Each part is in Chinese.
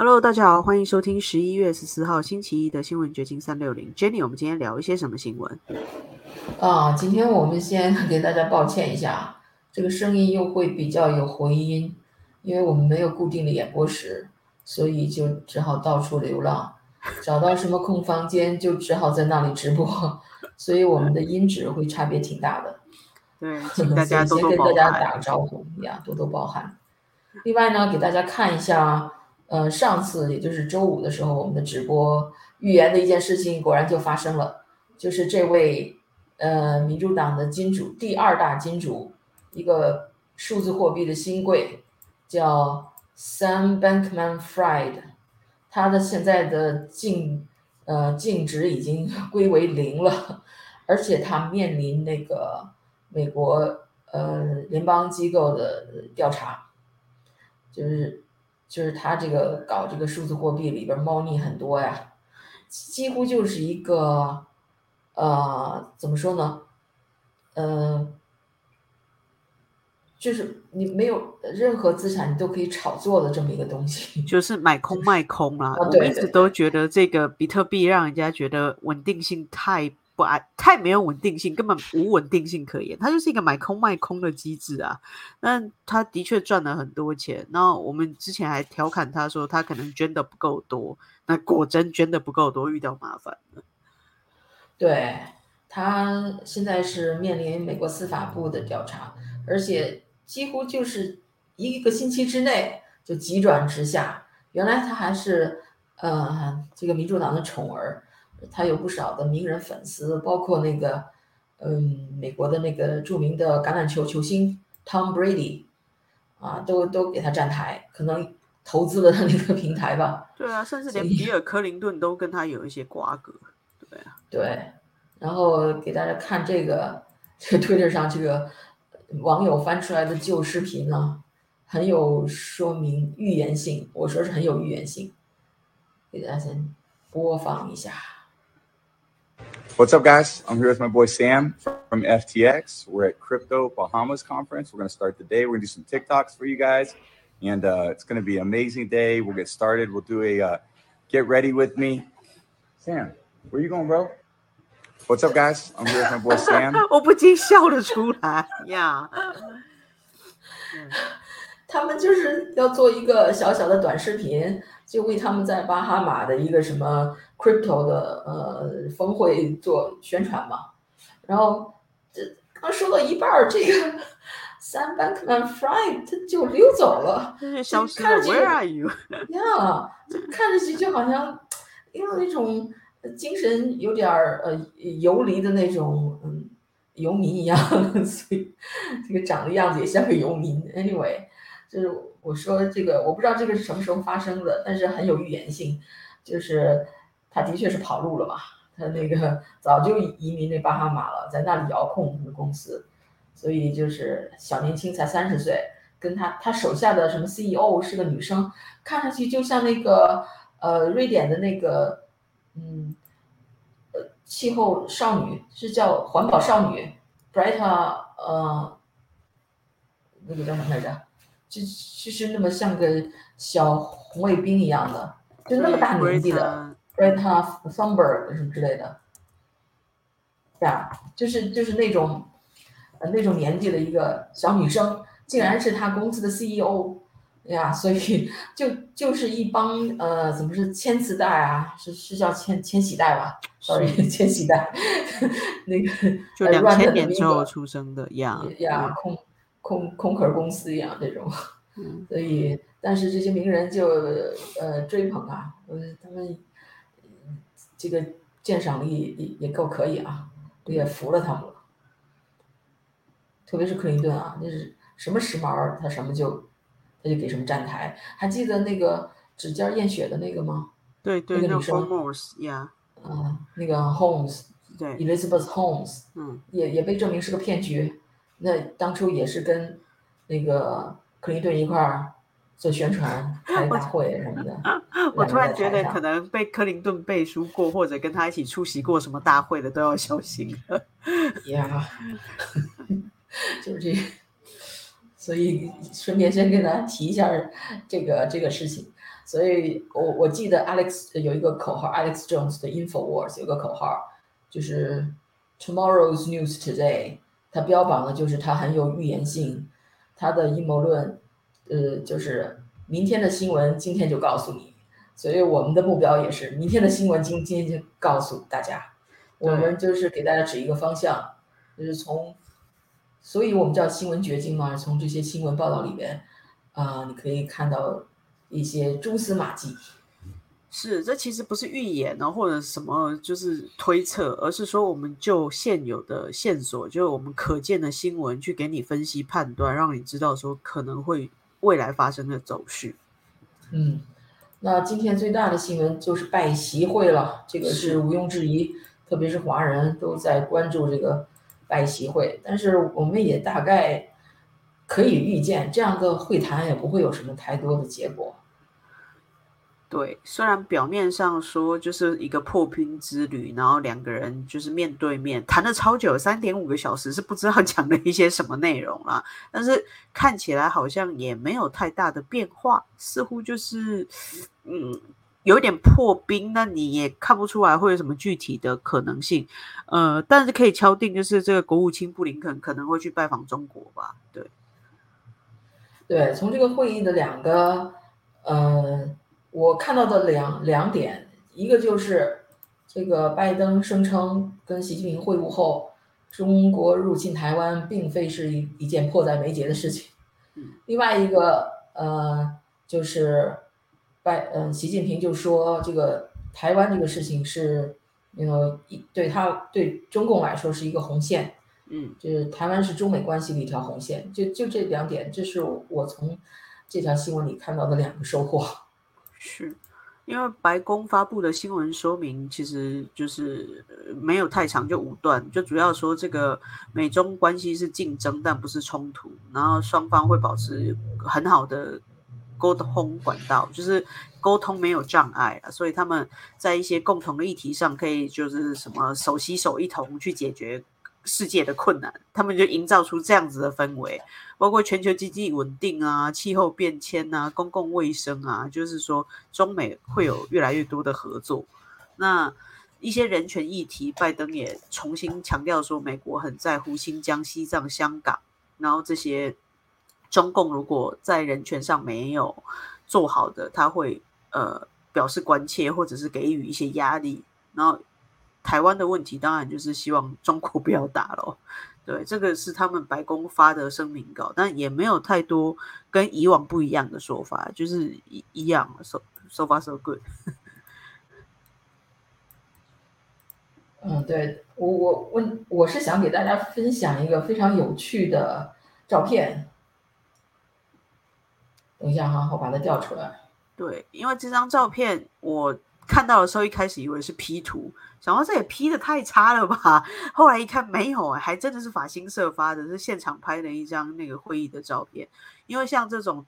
Hello，大家好，欢迎收听十一月十四号星期一的新闻掘金三六零。Jenny，我们今天聊一些什么新闻？啊，今天我们先给大家抱歉一下，这个声音又会比较有回音，因为我们没有固定的演播室，所以就只好到处流浪，找到什么空房间就只好在那里直播，所以我们的音质会差别挺大的。对，请大家 多多包先跟大家涵。打个招呼呀，多多包涵。另外呢，给大家看一下，呃，上次也就是周五的时候，我们的直播预言的一件事情果然就发生了，就是这位呃民主党的金主，第二大金主，一个数字货币的新贵，叫 Sam Bankman-Fried，他的现在的净呃净值已经 归为零了，而且他面临那个美国呃联邦机构的调查，就是就是他这个搞这个数字货币里边猫腻很多呀，几乎就是一个呃怎么说呢，呃。就是你没有任何资产，你都可以炒作的这么一个东西。就是买空卖空啦。我啊对对们一直都觉得这个比特币让人家觉得稳定性太不安，太没有稳定性，根本无稳定性可言。它就是一个买空卖空的机制啊。那他的确赚了很多钱。那我们之前还调侃他说他可能捐的不够多，那果真捐的不够多，遇到麻烦了。对他现在是面临美国司法部的调查，而且几乎就是一个星期之内就急转直下。原来他还是呃这个民主党的宠儿，他有不少的名人粉丝，包括那个嗯美国的那个著名的橄榄球球星 Tom Brady 啊，都都给他站台，可能投资了他那个平台吧。对啊，甚至连比尔·克林顿都跟他有一些瓜葛。对啊，对，然后给大家看这个这个 Twitter 上这个网友翻出来的旧视频呢，很有说明预言性，我说是很有预言性，给大家先播放一下。What's up, guys? I'm here with my boy Sam from FTX. We're at Crypto Bahamas Conference. We're going to start the day. We're going to do some TikToks for you guys, and uh, it's going to be an amazing day. We'll get started. We'll do a uh, get ready with me. Sam, where you going, bro? What's up, guys? I'm here with my boy Sam. 我不禁笑了出来呀。他们就是要做一个小小的短视频， 就为他们在巴哈马的一个什么 crypto 的呃峰会做宣传嘛。然后这刚说到一半儿，这个 Sam Bankman-Fried 他就溜走了。就是消失了看着，Where are you？看着去就好像因为那种呃精神有点儿呃游离的那种嗯游民一样，所以这个长的样子也像个游民。Anyway，就是我说这个我不知道这个是什么时候发生的，但是很有预言性，就是他的确是跑路了嘛，他那个早就移民那巴哈马了，在那里遥控的公司，所以就是小年轻才三十岁。跟他他手下的什么 CEO 是个女生，看上去就像那个呃瑞典的那个嗯呃气候少女是叫环保少女 Greta 呃那个叫什么来着？就就是那么像个小红卫兵一样的，就那么大年纪的 Greta Thunberg 什么之类的，呀，就是就是那种呃那种年纪的一个小女生。竟然是他公司的 CEO 呀，所以就就是一帮呃，怎么是千磁带啊？是是叫千千禧带吧？sorry，千禧带，那个就呃两千年那个之后出生的呀呀，空空空壳公司一样这种，嗯所以但是这些名人就呃追捧啊，呃他们这个鉴赏力也也够可以啊，我也服了他们了，特别是克林顿啊，那是。什么时髦，他什么就，他就给什么站台。还记得那个指尖验血的那个吗？对对，个那个女生啊，那个 Holmes，对，Elizabeth Holmes，嗯，也也被证明是个骗局。那当初也是跟那个克林顿一块儿做宣传、开大会什么的。我突然觉得，可能能被克林顿背书过，或者跟他一起出席过什么大会的，都要小心了。呀，就是这。所以顺便先跟大家提一下这个这个事情。所以我我记得 Alex 有一个口号，Alex Jones 的 Infowars 有个口号，就是 Tomorrow's News Today。它标榜的就是它很有预言性，它的阴谋论，呃，就是明天的新闻今天就告诉你。所以我们的目标也是明天的新闻今今天就告诉大家。我们就是给大家指一个方向，就是从，所以我们叫新闻掘金嘛，从这些新闻报道里边，啊，你可以看到。一些蛛丝马迹，是这其实不是预言呢，或者什么就是推测，而是说我们就现有的线索，就是我们可见的新闻去给你分析判断，让你知道说可能会未来发生的走势。嗯，那今天最大的新闻就是拜习会了，这个是毋庸置疑，特别是华人都在关注这个拜习会，但是我们也大概。可以预见，这样的会谈也不会有什么太多的结果。对，虽然表面上说就是一个破冰之旅，然后两个人就是面对面谈了超久，三点五个小时，是不知道 讲了一些什么内容啦。但是看起来好像也没有太大的变化，似乎就是嗯有点破冰，那你也看不出来会有什么具体的可能性。呃，但是可以敲定，就是这个国务卿布林肯可能会去拜访中国吧？对。对，从这个会议的两个，呃，我看到的两两点，一个就是这个拜登声称跟习近平会晤后，中国入侵台湾并非是一一件迫在眉睫的事情。另外一个，呃，就是拜，嗯，习近平就说这个台湾这个事情是，那个一对他对中共来说是一个红线。嗯，就是台湾是中美关系的一条红线，就就这两点，这是我从这条新闻里看到的两个收获。是，因为白宫发布的新闻说明其实就是没有太长，就五段，就主要说这个美中关系是竞争，但不是冲突，然后双方会保持很好的沟通管道，就是沟通没有障碍啊，所以他们在一些共同的议题上可以就是什么手携手一同去解决。世界的困难，他们就营造出这样子的氛围，包括全球经济稳定啊、气候变迁啊、公共卫生啊，就是说中美会有越来越多的合作。那一些人权议题，拜登也重新强调说，美国很在乎新疆、西藏、香港，然后这些中共如果在人权上没有做好的，他会呃表示关切，或者是给予一些压力，然后。台湾的问题当然就是希望中国不要打了，对，这个是他们白宫发的声明稿，但也没有太多跟以往不一样的说法，就是一一样，so so far so good。嗯，对我我问我是想给大家分享一个非常有趣的照片，等一下哈，我把它调出来。对，因为这张照片我。看到的时候，一开始以为是 P 图，想说这也 P 的太差了吧。后来一看，没有，还真的是法新社发的，是现场拍的一张那个会议的照片。因为像这种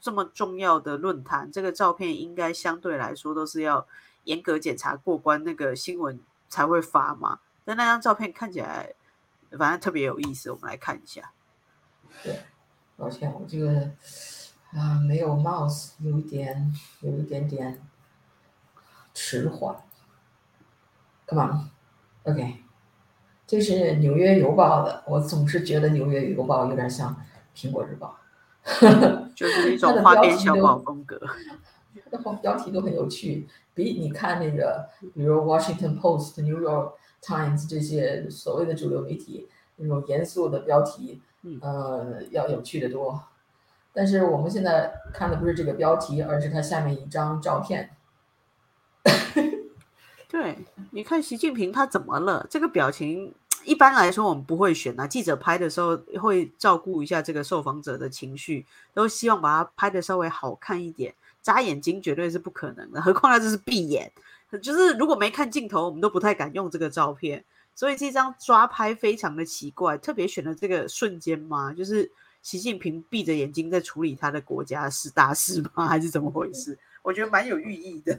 这么重要的论坛，这个照片应该相对来说都是要严格检查过关，那个新闻才会发嘛。但那张照片看起来，反正特别有意思，我们来看一下。对，抱歉，我这个啊没有 mouse，有一点，有一点点。迟缓，Come on，OK，这是《纽约邮报》的。我总是觉得《纽约邮报》有点像《苹果日报》，就是一种花边小报风格。它的标题都很有趣，比你看那个，比如《Washington Post》、《New York Times》这些所谓的主流媒体那种严肃的标题，呃，要有趣的多。但是我们现在看的不是这个标题，而是它下面一张照片。对，你看习近平他怎么了？这个表情一般来说我们不会选啊。记者拍的时候会照顾一下这个受访者的情绪，都希望把他拍的稍微好看一点。眨眼睛绝对是不可能的，何况他这是闭眼。就是如果没看镜头，我们都不太敢用这个照片。所以这张抓拍非常的奇怪，特别选了这个瞬间吗？就是习近平闭着眼睛在处理他的国家是大事吗？还是怎么回事？我觉得蛮有寓意的。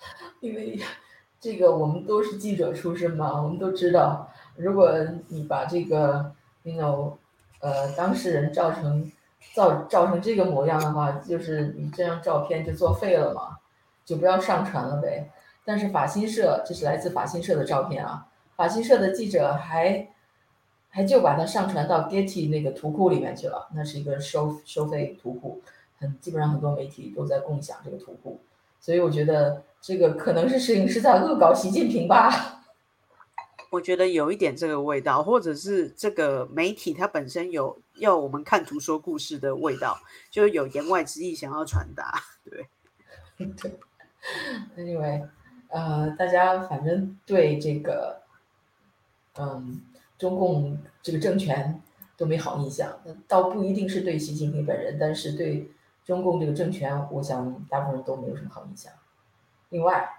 因为这个，我们都是记者出身嘛，我们都知道，如果你把这个，you know，呃当事人照成造照成这个模样的话，就是你这张照片就作废了嘛，就不要上传了呗。但是法新社，这是来自法新社的照片啊，法新社的记者还还就把它上传到 Getty 那个图库里面去了，那是一个收收费图库，很基本上很多媒体都在共享这个图库，所以我觉得这个可能是摄影师在恶搞习近平吧。我觉得有一点这个味道，或者是这个媒体它本身有要我们看图说故事的味道，就有言外之意想要传达。对，对，Anyway，呃，大家反正对这个，嗯，中共这个政权都没好印象，倒不一定是对习近平本人，但是对中共这个政权，我想大部分人都没有什么好印象。另外，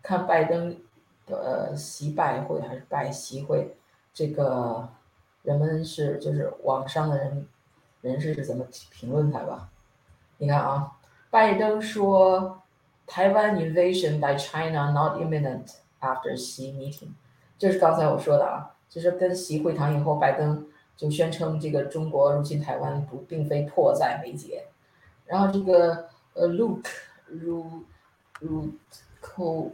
看拜登。呃，习拜会还是拜习会？这个人们是就是网上的人人士是怎么评论他吧？你看啊，拜登说台湾 invasion by China not imminent after Xi meeting，就是刚才我说的啊，就是跟习会谈以后，拜登就宣称这个中国入侵台湾不并非迫在眉睫。然后这个呃，Luke Ru Ru Co。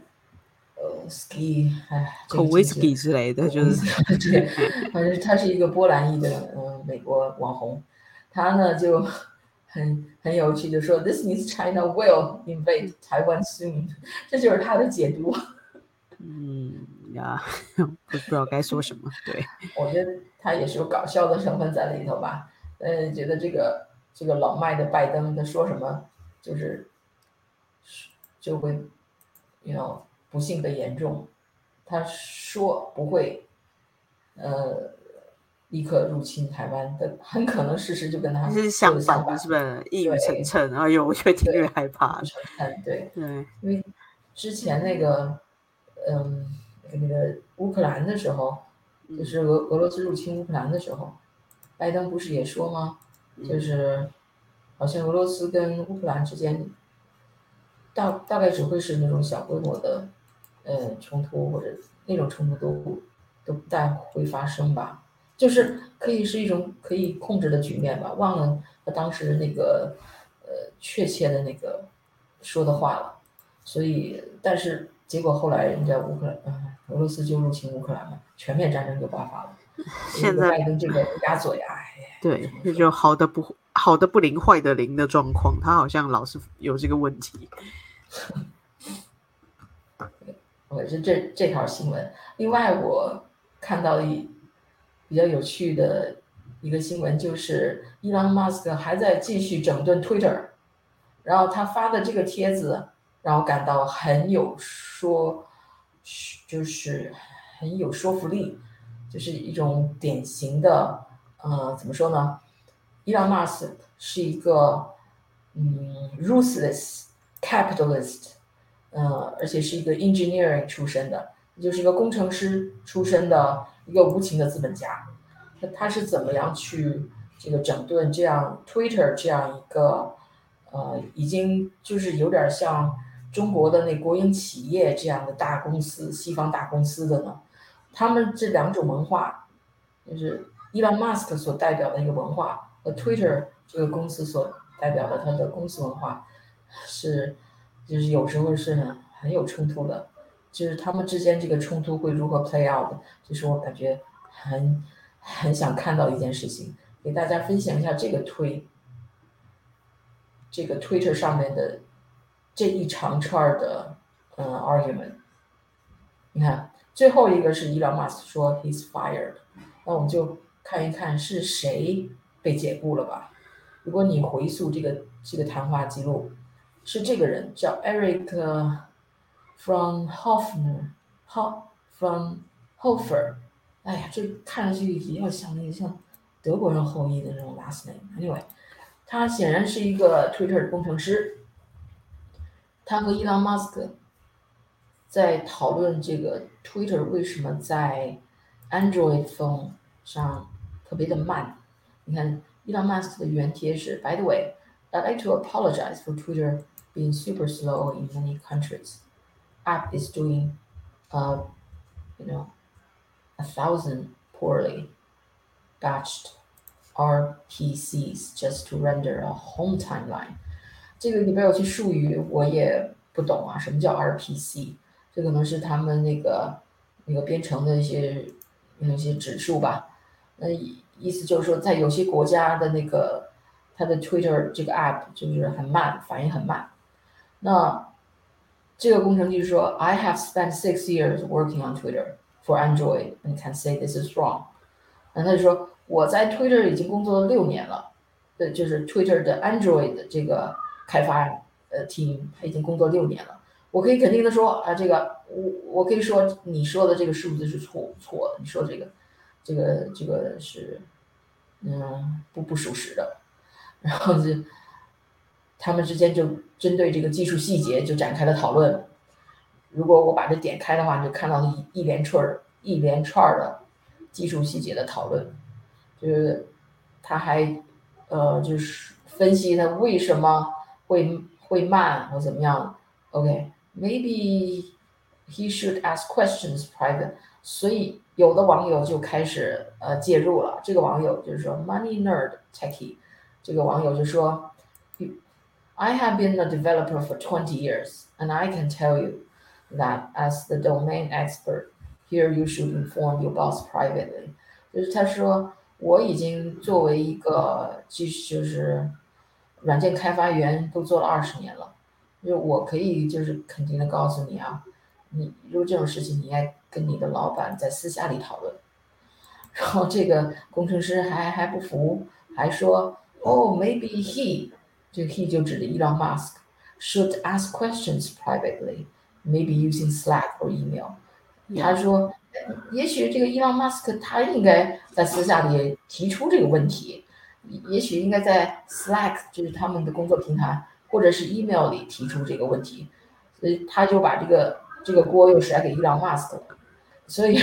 呃，ski，哎，口 whisky 之类的，就是，对，反正他是一个波兰裔的，呃，美国网红，他呢就很很有趣，就说 This means China will invade Taiwan soon，这就是他的解读。嗯呀，不知道该说什么。对，我觉得他也是有搞笑的成分在里头吧。呃，觉得这个这个老迈的拜登他说什么，就是就会，you know。不幸的严重，他说不会，呃，立刻入侵台湾的，很可能事实就跟他是相反，是不是一语成谶？哎呦，我越听越害怕。对对，因为之前那个，嗯，那个乌克兰的时候，就是俄俄罗斯入侵乌克兰的时候，拜登不是也说吗？就是好像俄罗斯跟乌克兰之间，大大概只会是那种小规模的。呃，冲突或者那种冲突都都不太会发生吧，就是可以是一种可以控制的局面吧。忘了他当时那个呃确切的那个说的话了，所以但是结果后来人家乌克兰，俄罗斯就入侵乌克兰了，全面战争就爆发了。现在拜登这个鸭嘴啊，对，这就好的不好的不灵，坏的灵的状况，他好像老是有这个问题。我是这这条新闻。另外，我看到一比较有趣的一个新闻，就是伊朗马斯克还在继续整顿 Twitter，然后他发的这个帖子让我感到很有说，就是很有说服力，就是一种典型的，呃，怎么说呢？伊朗马斯是一个嗯，ruthless capitalist。嗯，而且是一个 engineering 出身的，就是一个工程师出身的一个无情的资本家。那他是怎么样去这个整顿这样 Twitter 这样一个呃，已经就是有点像中国的那国营企业这样的大公司、西方大公司的呢？他们这两种文化，就是伊 l 马斯克所代表的一个文化和 Twitter 这个公司所代表的它的公司文化是。就是有时候是很很有冲突的，就是他们之间这个冲突会如何 play out，就是我感觉很很想看到一件事情，给大家分享一下这个推这个 Twitter 上面的这一长串的嗯 argument。你看最后一个是伊朗马斯说 he's fired，那我们就看一看是谁被解雇了吧。如果你回溯这个这个谈话记录。是这个人叫 Eric from Hofner，Hof from Hofer，哎呀，这看上去也要像那个像德国人后裔的那种 last name。Anyway，他显然是一个 Twitter 的工程师。他和伊朗马斯克在讨论这个 Twitter 为什么在 Android phone 上特别的慢。你看，伊朗马斯克的原帖是 By the way，I'd like to apologize for Twitter。being super slow in many countries. App is doing, uh, you know, a thousand poorly. batched RPCs just to render a home timeline。 这个里边有些术语我也不懂啊，什么叫 RPC？这可能是他们那个那个编程的一些那些指数吧。那意思就是说，在有些国家的那个它的 Twitter 这个 app 就是很慢，反应很慢。那这个工程师说，I have spent six years working on Twitter for Android and can say this is wrong。那他就说我在 Twitter 已经工作了六年了，对，就是 Twitter 的 Android 的这个开发呃 team，他已经工作六年了。我可以肯定的说啊，这个我我可以说你说的这个数字是错错的，你说这个这个这个是嗯不不属实的。然后就他们之间就针对这个技术细节就展开了讨论。如果我把这点开的话，你就看到一一连串儿一连串的技术细节的讨论。就是他还呃就是分析他为什么会会慢或怎么样。OK，maybe he should ask questions private。所以有的网友就开始呃介入了。这个网友就是说 Money Nerd Techie，这个网友就说，I have been a developer for twenty years, and I can tell you that as the domain expert, here you should inform your boss privately。就是他说我已经作为一个就就是 软件开发员都做了二十年了，就我可以就是肯定的告诉你啊，你如果这种事情你应该跟你的老板在私下里讨论。然后这个工程师还还不服，还说，Oh maybe he，这个 he 就指的 Elon Musk should ask questions privately, maybe using Slack or email。他说，也许这个伊朗马斯克他应该在私下里提出这个问题，也许应该在 Slack 就是他们的工作平台或者是 email 里提出这个问题，所以他就把这个这个锅又甩给伊朗马斯克了。所以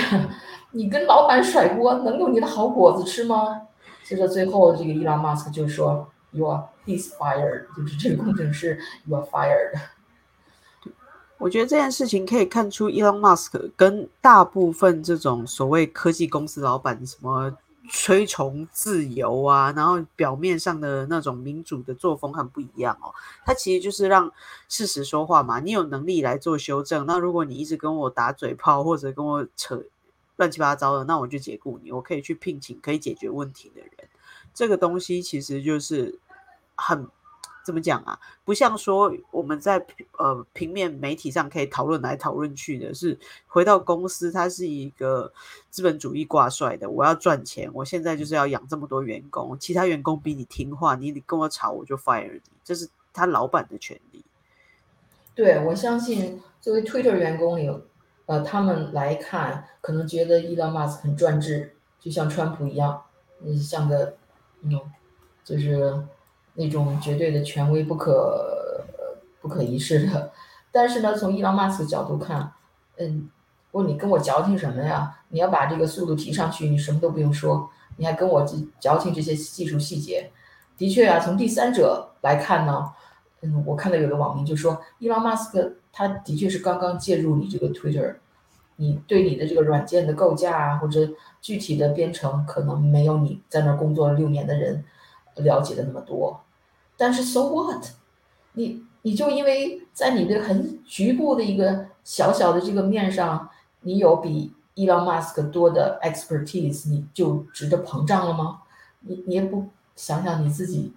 你跟老板甩锅能有你的好果子吃吗？所以说最后这个伊朗 m a s k 就说，You are he's fired，就是这个工程师 You are fired。我觉得这件事情可以看出，Elon Musk 跟大部分这种所谓科技公司老板什么推崇自由啊，然后表面上的那种民主的作风很不一样哦。他其实就是让事实说话嘛，你有能力来做修正。那如果你一直跟我打嘴炮或者跟我扯乱七八糟的，那我就解雇你。我可以去聘请可以解决问题的人。这个东西其实就是很。怎么讲啊？不像说我们在呃平面媒体上可以讨论来讨论去的，是回到公司，它是一个资本主义挂帅的。我要赚钱，我现在就是要养这么多员工，其他员工比你听话，你跟我吵，我就 fire 你，这是他老板的权利。对，我相信作为 Twitter 员工里，呃，他们来看，可能觉得伊 m 马斯很专制，就像川普一样，嗯，像个嗯，就是。那种绝对的权威不可不可一世的，但是呢，从伊朗马斯的角度看，嗯，问你跟我矫情什么呀？你要把这个速度提上去，你什么都不用说，你还跟我矫情这些技术细节。的确啊，从第三者来看呢，嗯，我看到有的网民就说，伊朗马斯克他的确是刚刚介入你这个 Twitter，你对你的这个软件的构架啊，或者具体的编程，可能没有你在那工作了六年的人了解的那么多。但是，so what？你你就因为在你的很局部的一个小小的这个面上，你有比 Elon Musk 多的 expertise，你就值得膨胀了吗？你你也不想想你自己，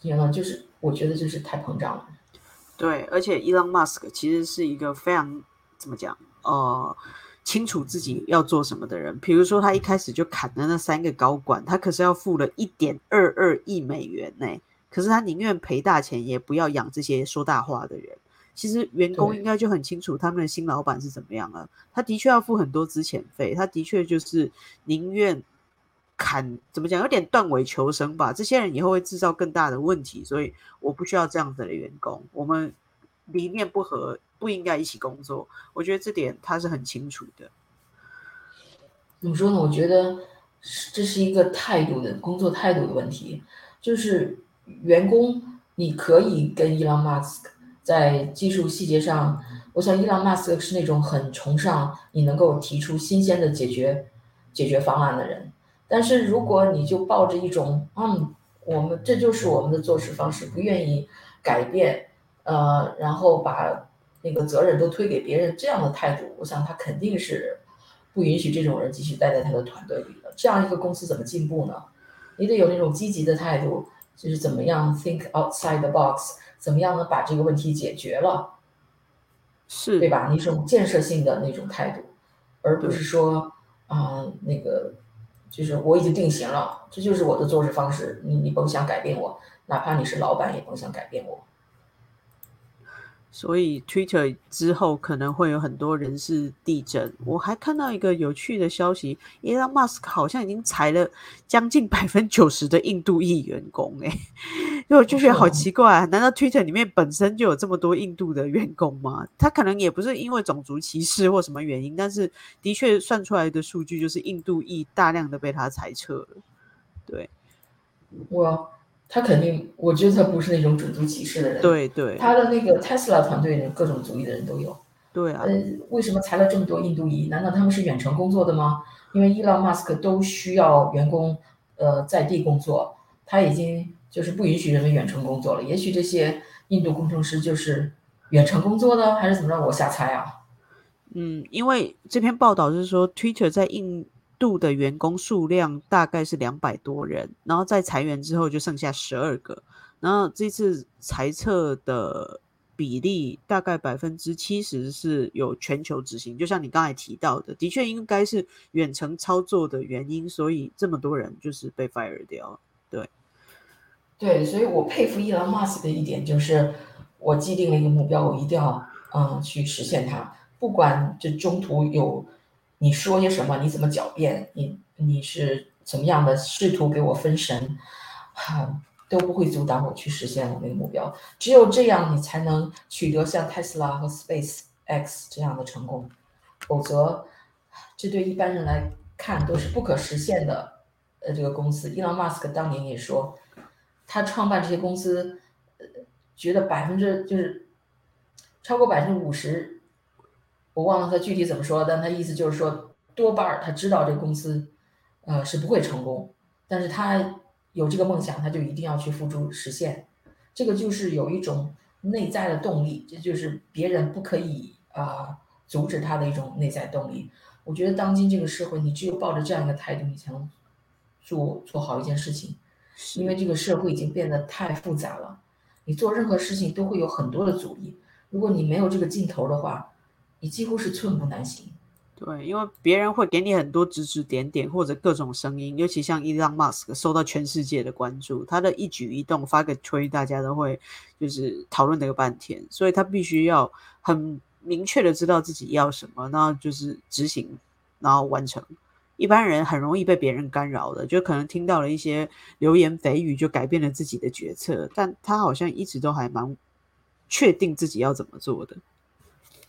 天呐，就是我觉得就是太膨胀了。对，而且 Elon Musk 其实是一个非常怎么讲，呃，清楚自己要做什么的人。比如说，他一开始就砍了那三个高管，他可是要付了一点二二亿美元呢。可是他宁愿赔大钱，也不要养这些说大话的人。其实员工应该就很清楚他们的新老板是怎么样了。他的确要付很多资遣费，他的确就是宁愿砍，怎么讲，有点断尾求生吧。这些人以后会制造更大的问题，所以我不需要这样子的员工。我们理念不合，不应该一起工作。我觉得这点他是很清楚的。怎么说呢？我觉得这是一个态度的工作态度的问题，就是。员工，你可以跟伊朗马斯克在技术细节上，我想伊朗马斯克是那种很崇尚你能够提出新鲜的解决解决方案的人。但是如果你就抱着一种嗯，我们这就是我们的做事方式，不愿意改变，呃，然后把那个责任都推给别人这样的态度，我想他肯定是不允许这种人继续待在他的团队里的。这样一个公司怎么进步呢？你得有那种积极的态度，就是怎么样 think outside the box，怎么样能把这个问题解决了，是对吧？一种建设性的那种态度，而不是说啊、那个就是我已经定型了，这就是我的做事方式，你你甭想改变我，哪怕你是老板也甭想改变我。所以 Twitter 之后可能会有很多人事地震。我还看到一个有趣的消息，Elon Musk 好像已经裁了将近百分之九十的印度裔员工、欸，哎，我就觉得好奇怪、啊，难道 Twitter 里面本身就有这么多印度的员工吗？他可能也不是因为种族歧视或什么原因，但是的确算出来的数据就是印度裔大量的被他裁撤了。对我他肯定，我觉得他不是那种种族歧视的人。，对对他的那个 Tesla 团队呢，各种族裔的人都有。对啊呃，，为什么裁了这么多印度裔？难道他们是远程工作的吗？因为伊朗马斯克都需要员工呃在地工作，他已经就是不允许人们远程工作了。也许这些印度工程师就是远程工作的，还是怎么着？我瞎猜啊。嗯，因为这篇报道是说，Twitter 在印度的员工数量大概是两百多人，然后在裁员之后就剩下十二个，然后这次裁撤的比例大概百分之七十是有全球执行，就像你刚才提到的，的确应该是远程操作的原因，所以这么多人就是被 fire 掉。对，对所以我佩服伊朗马斯克的一点就是，我既定了一个目标，我一定要嗯去实现它，不管这中途有你说些什么，你怎么狡辩，你你是怎么样的试图给我分神，哈、都不会阻挡我去实现我那个目标。只有这样，你才能取得像特斯拉和 Space X 这样的成功，否则这对一般人来看都是不可实现的。呃，这个公司，伊朗马斯克当年也说。他创办这些公司，呃，觉得百分之就是超过百分之五十，我忘了他具体怎么说，但他意思就是说，多半儿他知道这个公司，呃，是不会成功，但是他有这个梦想，他就一定要去付诸实现，这个就是有一种内在的动力，这就是别人不可以啊、阻止他的一种内在动力。我觉得当今这个社会，你只有抱着这样一个态度，你才能做做好一件事情。因为这个社会已经变得太复杂了，你做任何事情都会有很多的阻力。如果你没有这个劲头的话，你几乎是寸步难行。对，因为别人会给你很多指指点点或者各种声音，尤其像伊朗马斯克受到全世界的关注，他的一举一动发个推，大家都会就是讨论那个半天，所以他必须要很明确的知道自己要什么，然后就是执行，然后完成。一般人很容易被别人干扰的，就可能听到了一些流言蜚语，就改变了自己的决策。但他好像一直都还蛮确定自己要怎么做的。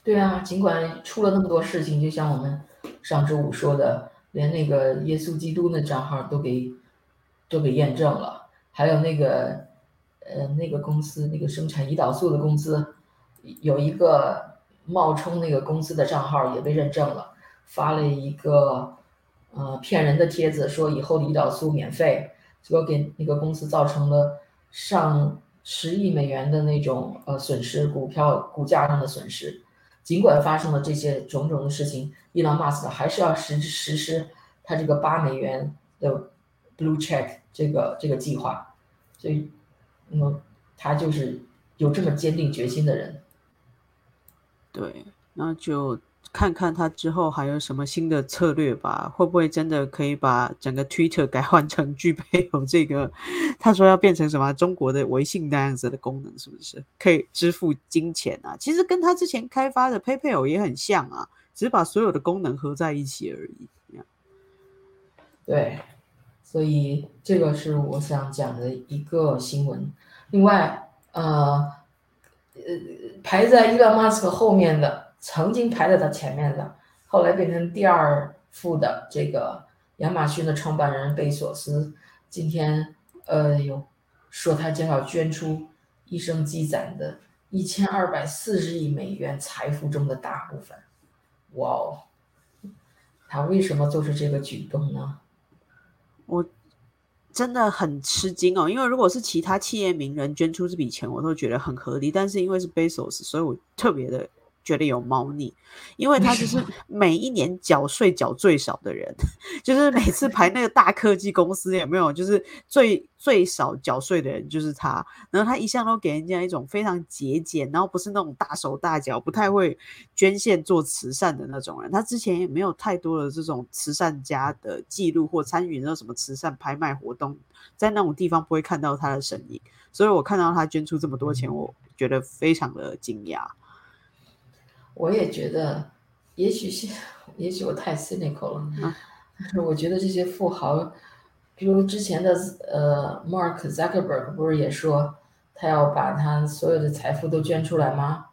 对啊，尽管出了那么多事情，就像我们上周五说的，连那个耶稣基督的账号都给都给验证了，还有那个呃那个公司那个生产胰岛素的公司，有一个冒充那个公司的账号也被认证了，发了一个呃骗人的帖子，说以后的胰岛素免费，结果给那个公司造成了上十亿美元的那种呃损失，股票股价上的损失。尽管发生了这些种种的事情，伊朗马斯克还是要实实施他这个八美元的 blue check 这个这个计划，所以，那么，他就是有这么坚定决心的人。对，那就看看他之后还有什么新的策略吧，会不会真的可以把整个 Twitter 改换成具备有这个？他说要变成什么中国的微信那样子的功能，是不是可以支付金钱啊？其实跟他之前开发的 PayPal 也很像啊，只是把所有的功能合在一起而已。对，所以这个是我想讲的一个新闻。另外，呃，呃，排在伊隆马斯克后面的，曾经排在他前面的，后来变成第二富的这个亚马逊的创办人贝索斯，今天呃有说他将要捐出一生积攒的一千二百四十亿美元财富中的大部分。哇哦！他为什么做出这个举动呢？我真的很吃惊哦，因为如果是其他企业名人捐出这笔钱，我都觉得很合理。但是因为是 Bezos，所以我特别的觉得有猫腻，因为他就 是每一年缴税缴最少的人，就是每次排那个大科技公司有没有，就是最最少缴税的人就是他。然后他一向都给人家一种非常节俭，然后不是那种大手大脚、不太会捐献做慈善的那种人。他之前也没有太多的这种慈善家的记录或参与那什么慈善拍卖活动，在那种地方不会看到他的身影。所以我看到他捐出这么多钱，我觉得非常的惊讶。我也觉得，也许是，也许我太 cynical 了。但是我觉得这些富豪，比如之前的呃，Mark Zuckerberg 不是也说他要把他所有的财富都捐出来吗？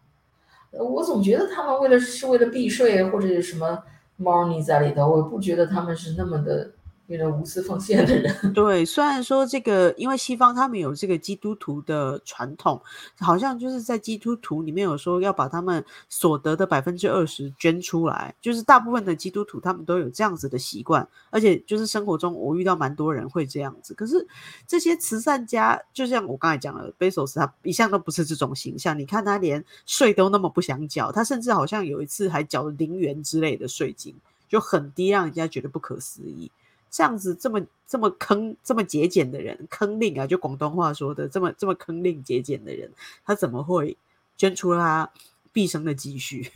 我总觉得他们为了是为了避税或者是什么 money 在里头，我不觉得他们是那么的。为了无私奉献的人，对，虽然说这个，因为西方他们有这个基督徒的传统，好像就是在基督徒里面有说要把他们所得的百分之二十捐出来，就是大部分的基督徒他们都有这样子的习惯，而且就是生活中我遇到蛮多人会这样子。可是这些慈善家，就像我刚才讲了，贝索斯他一向都不是这种形象，你看他连税都那么不想缴，他甚至好像有一次还缴了零元之类的税金，就很低，让人家觉得不可思议。这样子这么这么坑这么节俭的人，坑令啊，就广东话说的这么这么坑令节俭的人，他怎么会捐出他毕生的积蓄？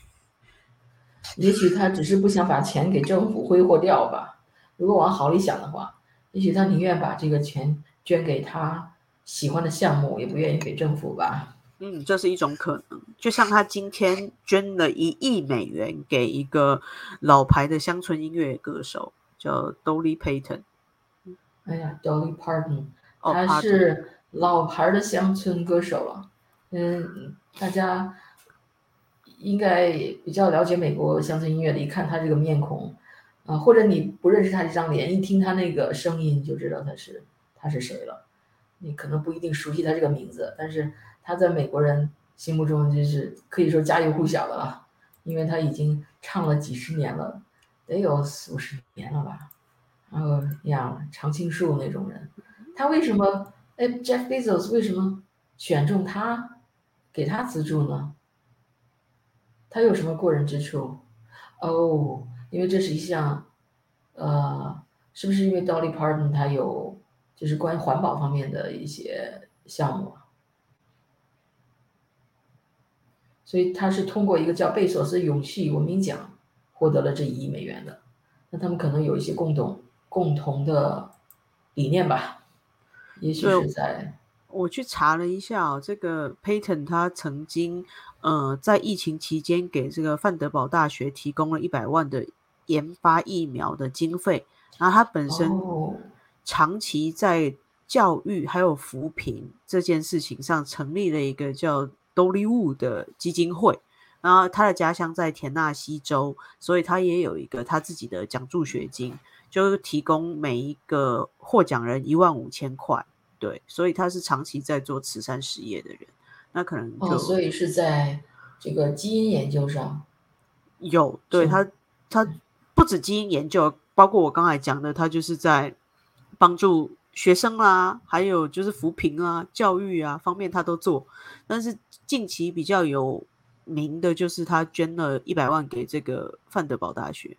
也许他只是不想把钱给政府挥霍掉吧。如果往好里想的话，也许他宁愿把这个钱捐给他喜欢的项目，也不愿意给政府吧。嗯，这是一种可能。就像他今天捐了一亿美元给一个老牌的乡村音乐歌手。叫 Dolly Parton，哎呀，Dolly Parton，她是老牌的乡村歌手了。嗯，大家应该比较了解美国乡村音乐的，一看她这个面孔，啊，或者你不认识他这张脸，一听他那个声音就知道他是他是谁了。你可能不一定熟悉他这个名字，但是他在美国人心目中就是可以说家喻户晓的了，因为他已经唱了几十年了。得有四五十年了吧，然后养常青树那种人，他为什么？哎，Jeff Bezos 为什么选中他，给他资助呢？他有什么过人之处？哦，因为这是一项，呃，是不是因为 Dolly Parton 他有就是关于环保方面的一些项目，所以他是通过一个叫贝索斯勇气与文明奖。获得了这一亿美元的，那他们可能有一些共同共同的理念吧？也许是在我去查了一下，这个 Payton 他曾经呃在疫情期间给这个范德堡大学提供了一百万的研发疫苗的经费，然后他本身长期在教育还有扶贫这件事情上成立了一个叫 Dollywood 的基金会。然后他的家乡在田纳西州，所以他也有一个他自己的奖助学金，就是提供每一个获奖人一万五千块。对，所以他是长期在做慈善事业的人。那可能哦，所以是在这个基因研究上有对他，他不止基因研究，包括我刚才讲的，他就是在帮助学生啦，还有就是扶贫啊、教育啊方面他都做。但是近期比较有。名的就是他捐了一百万给这个范德堡大学。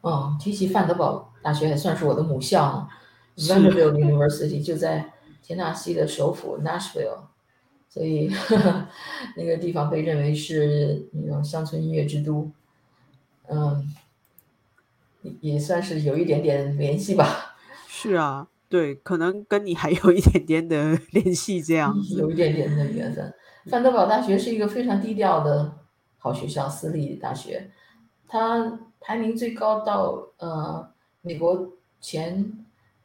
哦，提起范德堡大学，还算是我的母校呢。Vanderbilt University 就在田纳西的首府 Nashville，所以 那个地方被认为是那种乡村音乐之都。嗯，也算是有一点点联系吧。是啊，对，可能跟你还有一点点的联系，这样 子，有一点点的缘分。范德堡大学是一个非常低调的好学校，私立大学，它排名最高到呃美国前，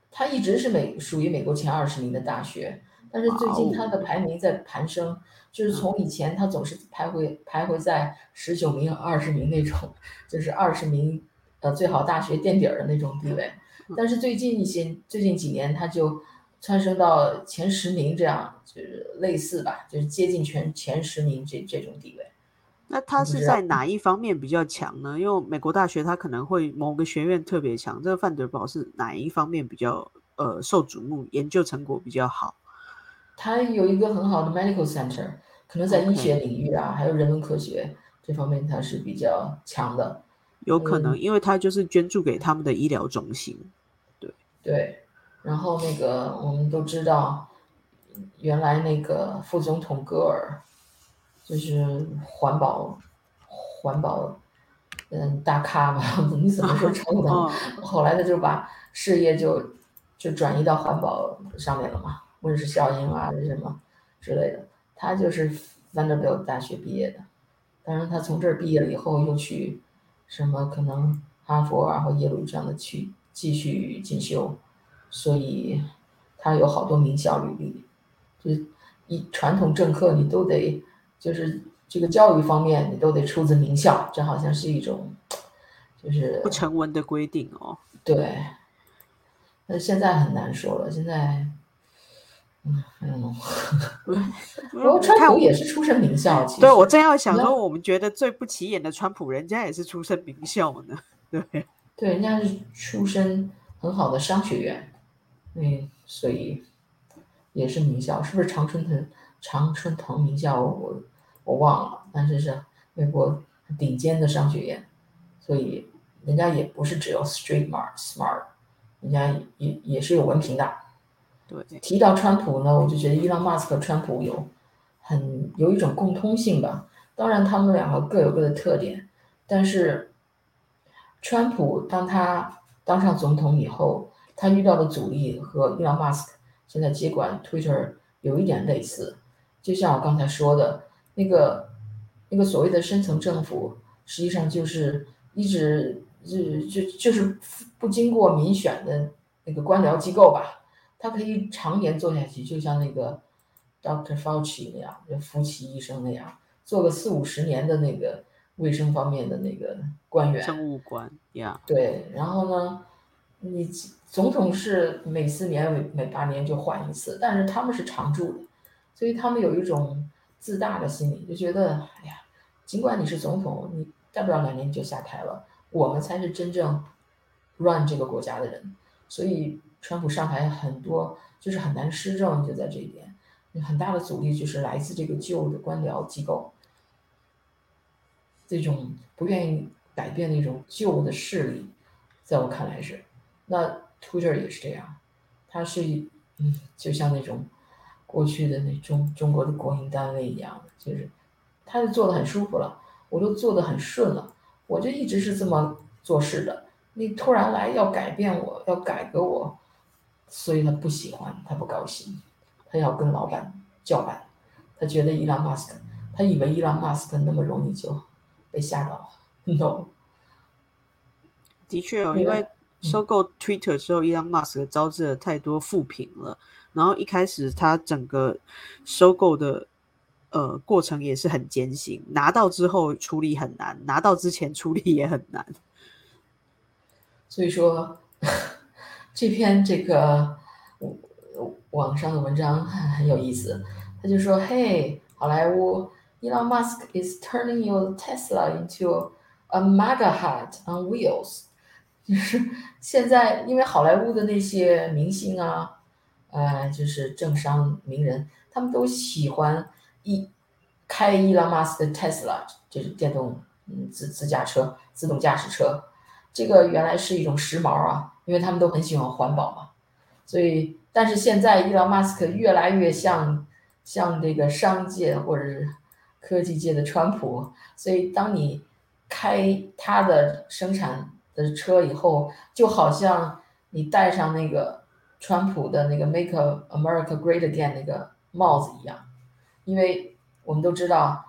它一直是美属于美国前二十名的大学，但是最近它的排名在攀升，就是从以前它总是徘徊徘徊在十九名、二十名那种，就是二十名呃最好大学垫底儿的那种地位，但是最近一些最近几年它就。蹿升到前十名，这样就是类似吧，就是接近全前十名这这种地位，那他是在哪一方面比较强呢？因为美国大学他可能会某个学院特别强，这个范德堡是哪一方面比较呃受瞩目，研究成果比较好？他有一个很好的 medical center，可能在医学领域啊，还有人文科学这方面，他是比较强的。有可能，因为他就是捐助给他们的医疗中心。对对，然后那个我们都知道，原来那个副总统戈尔就是环保环保嗯大咖吧，你怎么说 称呼哦他？后来他就把事业就就转移到环保上面了嘛，温室效应啊什么之类的。他就是 Vanderbilt 大学毕业的，当然他从这儿毕业了以后又去什么可能哈佛啊或耶鲁这样的去继续进修，所以他有好多名校履历。就是一传统政客你都得就是这个教育方面你都得出自名校，这好像是一种就是不成文的规定哦。对，那现在很难说了。现在，嗯嗯，不过川普也是出身名校，对我正要想说，我们觉得最不起眼的川普，人家也是出身名校呢。对，对人家是出身很好的商学院，嗯，所以也是名校，是不是常春藤常春藤名校？我我忘了，但是是美国顶尖的商学院，所以人家也不是只有 street smart smart，人家也也也是有文凭的。对，提到川普呢，我就觉得伊朗马斯克和川普有很有一种共通性吧。当然，他们两个各有各的特点，但是川普当他当上总统以后，他遇到的阻力和伊朗马斯克现在接管 Twitter 有一点类似。就像我刚才说的，那个那个所谓的深层政府，实际上就是一直就就就是不经过民选的那个官僚机构吧。他可以常年做下去，就像那个 Dr. Fauci 那样，就福奇医生那样，做个四五十年的那个卫生方面的那个官员。政务官呀，对，然后呢，你总统是每四年、每八年就换一次，但是他们是常驻的，所以他们有一种自大的心理，就觉得，哎呀，尽管你是总统，你待不了两年你就下台了，我们才是真正 run 这个国家的人，所以川普上台很多就是很难施政，就在这一点，很大的阻力就是来自这个旧的官僚机构，这种不愿意改变的一种旧的势力，在我看来是，那 Twitter 也是这样，它是一嗯，就像那种过去的那中中国的国营单位一样的，就是他就做的很舒服了，我都做的很顺了，我就一直是这么做事的，你突然来要改变我，要改革我，所以他不喜欢，他不高兴，他要跟老板叫板，他觉得伊朗马斯克，他以为伊朗马斯克那么容易就被吓倒，no。的确因为收购 Twitter 之后，伊朗马斯克招致了太多负评了。然后一开始他整个收购的呃过程也是很艰辛，拿到之后处理很难，拿到之前处理也很难。所以说，这篇这个网网上的文章很很有意思。他就说：“嘿，好莱坞，Elon Musk is turning your Tesla into a MAGA hat on wheels。”就是现在，因为好莱坞的那些明星啊，呃，就是政商名人，他们都喜欢一开伊朗马斯的 Tesla，就是电动嗯自自驾车、自动驾驶车。这个原来是一种时髦啊，因为他们都很喜欢环保嘛。所以，但是现在伊隆马斯克越来越像像这个商界或者是科技界的川普，所以当你开他的生产的车以后，就好像你戴上那个川普的那个 “Make America Great Again” 那个帽子一样，因为我们都知道，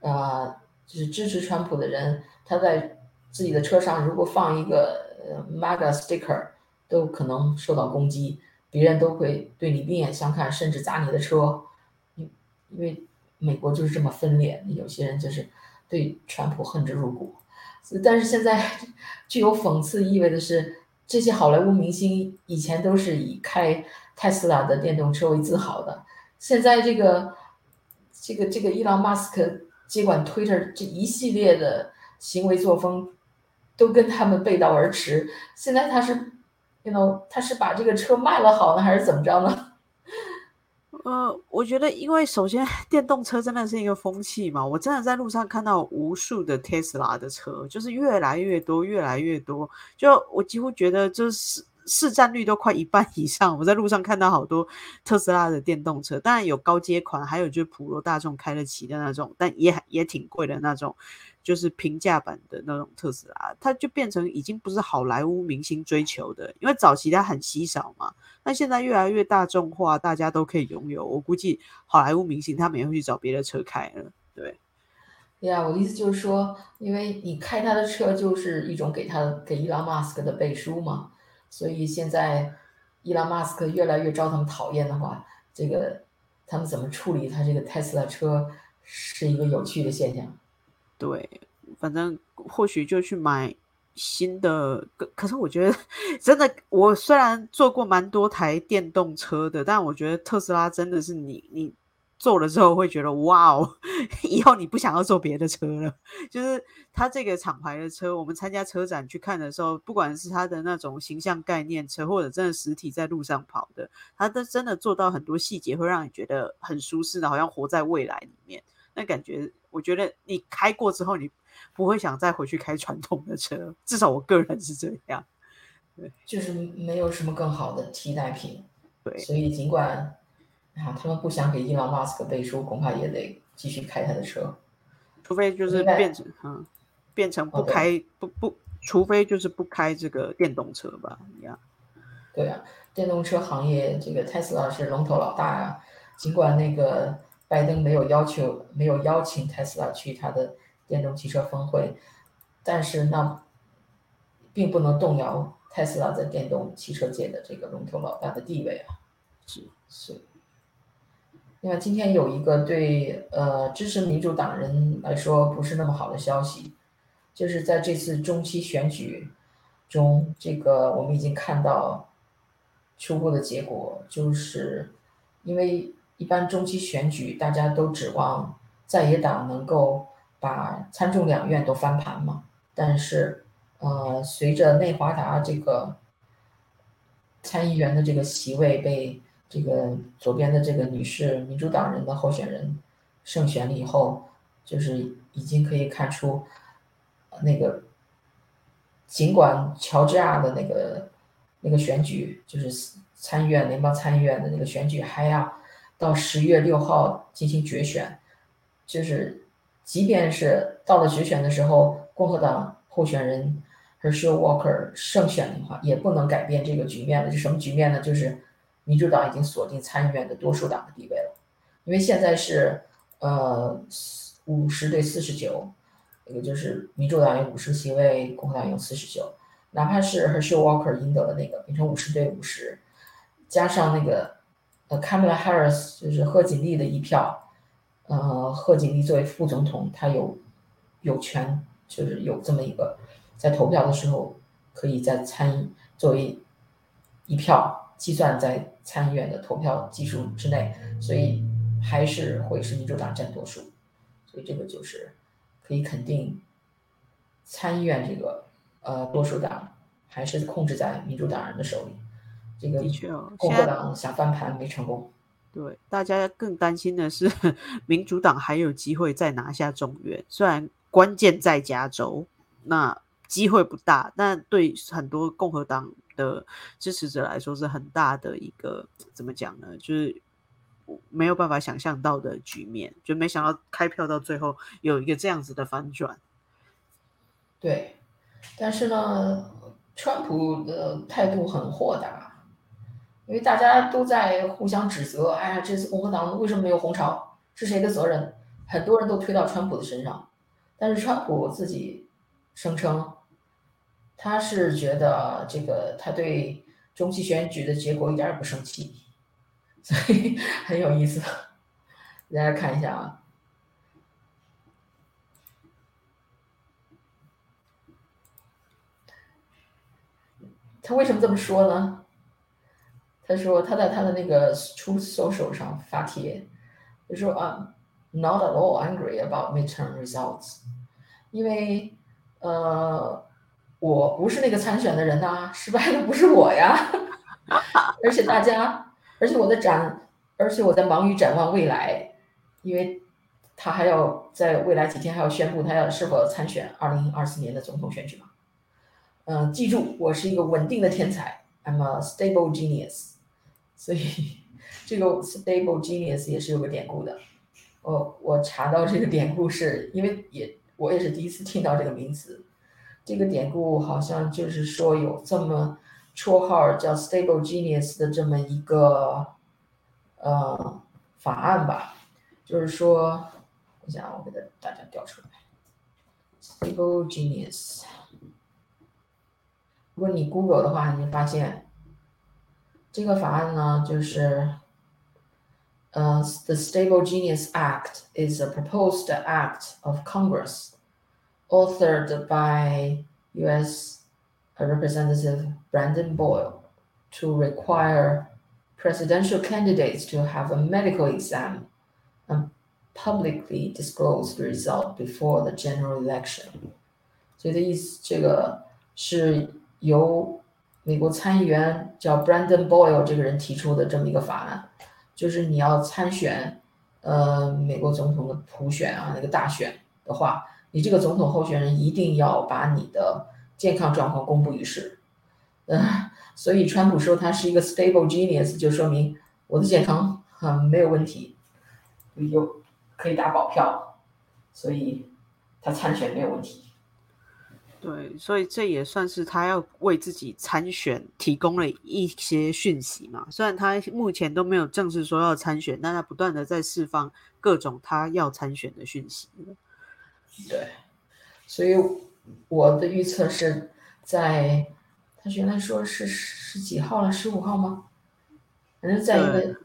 呃，就是支持川普的人，他在自己的车上如果放一个呃 MAGA sticker，都可能受到攻击，别人都会对你另眼相看，甚至砸你的车。因因为美国就是这么分裂，有些人就是对川普恨之入骨。但是现在 具有讽刺意味的是，这些好莱坞明星以前都是以开特斯拉的电动车为自豪的，现在这个这个这个伊朗马斯克接管 Twitter 这一系列的行为作风，都跟他们背道而驰。现在他是，you know，他是把这个车卖了好呢，还是怎么着呢？呃，我觉得，因为首先电动车真的是一个风气嘛，我真的在路上看到无数的特斯拉的车，就是越来越多，越来越多。就我几乎觉得，就是市占率都快一半以上。我在路上看到好多特斯拉的电动车，当然有高阶款，还有就是普罗大众开得起的那种，但也也挺贵的那种。就是平价版的那种特斯拉，它就变成已经不是好莱坞明星追求的，因为早期它很稀少嘛。那现在越来越大众化，大家都可以拥有。我估计好莱坞明星他们也会去找别的车开了。对，对呀，我的意思就是说，因为你开他的车就是一种给他给伊朗马斯克的背书嘛，所以现在伊拉马斯克越来越招他们讨厌的话，这个他们怎么处理他这个特斯拉车是一个有趣的现象。对，反正或许就去买新的。可可是我觉得，真的，我虽然坐过蛮多台电动车的，但我觉得特斯拉真的是你你坐了之后会觉得哇哦，以后你不想要坐别的车了。就是它这个厂牌的车，我们参加车展去看的时候，不管是它的那种形象概念车，或者真的实体在路上跑的，它都真的做到很多细节，会让你觉得很舒适的，好像活在未来里面。那感觉，我觉得你开过之后，你不会想再回去开传统的车，至少我个人是这样。对，就是没有什么更好的替代品。对，所以尽管啊，他们不想给伊朗马斯克背书，恐怕也得继续开他的车，除非就是变成嗯，变成不开不不，除非就是不开这个电动车吧，一样。对啊，电动车行业这个特斯拉是龙头老大呀，尽管那个。拜登没有要求，没有邀请特斯拉去他的电动汽车峰会，但是那并不能动摇特斯拉在电动汽车界的这个龙头老大的地位啊。是是。另外，今天有一个对呃支持民主党人来说不是那么好的消息，就是在这次中期选举中，这个我们已经看到初步的结果，就是因为。一般中期选举，大家都指望在野党能够把参众两院都翻盘嘛。但是，呃，随着内华达这个参议员的这个席位被这个左边的这个女士民主党人的候选人胜选了以后，就是已经可以看出，那个尽管乔治亚的那个那个选举，就是参议院联邦参议院的那个选举还要。到十月六号进行决选，就是即便是到了决选的时候，共和党候选人 Herschel Walker 胜选的话，也不能改变这个局面了。就什么局面呢？就是民主党已经锁定参议院的多数党的地位了。因为现在是呃五十对四十九，也就是民主党有五十席位，共和党有四十九。哪怕是 Herschel Walker 赢得了那个，变成五十对五十，加上那个。呃，Kamala Harris 就是贺锦丽的一票，呃，贺锦丽作为副总统，她有有权，就是有这么一个，在投票的时候可以在参议作为一票计算在参议院的投票基数之内，所以还是会是民主党占多数，所以这个就是可以肯定参议院这个呃多数党还是控制在民主党人的手里。这个的确哦，共和党想翻盘没成功。对，大家更担心的是民主党还有机会再拿下众院，虽然关键在加州，那机会不大，但对很多共和党的支持者来说是很大的一个怎么讲呢？就是没有办法想象到的局面，就没想到开票到最后有一个这样子的反转。对，但是呢，川普的态度很豁达。因为大家都在互相指责，哎呀，这次共和党为什么没有红潮？是谁的责任？很多人都推到川普的身上，但是川普自己声称，他是觉得这个他对中期选举的结果一点也不生气，所以 很有意思，大家看一下啊，他为什么这么说呢？他说他在他的那个 Truth Social 上发帖，他说啊，not at all angry about midterm results，因为呃，我不是那个参选的人呐、失败的不是我呀，而且大家，而且我在展，而且我在忙于展望未来，因为他还要在未来几天还要宣布他要是否参选二零二四年的总统选举嘛。嗯、记住，我是一个稳定的天才，I'm a stable genius，所以这个 stable genius 也是有个典故的。我我查到这个典故是因为也我也是第一次听到这个名词。这个典故好像就是说有这么绰号叫 stable genius 的这么一个呃法案吧，就是说，我想我给它大家调出来，stable genius。如果你 Google 的话，你会发现这个法案呢，就是呃，the Stable Genius Act is a proposed act of Congress authored by U.S. Representative Brandon Boyle to require presidential candidates to have a medical exam and publicly disclose the result before the general election。所以的意思，这个是由美国参议员叫 Brandon Boyle 这个人提出的这么一个法案，就是你要参选呃美国总统的普选啊那个大选的话， 你这个总统候选人一定要把你的健康状况公布于世。嗯、所以川普说他是一个 stable genius，就说明我的健康啊、没有问题，有可以打保票，所以他参选没有问题。对，所以这也算是他要为自己参选提供了一些讯息嘛。虽然他目前都没有正式说要参选，但他不断的在释放各种他要参选的讯息。对，所以我的预测是在他原来说是十几号了，十五号吗？反正在一个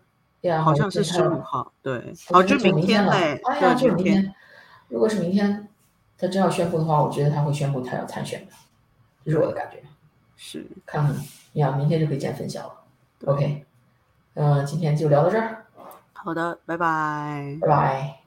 呀，好像是十五号，对，哦好，就明。天了，哎呀，就，明天，明天。如果是明天他真要宣布的话，我觉得他会宣布他要参选的，这是我的感觉。是，看呀，明天就可以见分晓了。OK，嗯、今天就聊到这儿，好的，拜拜。拜拜。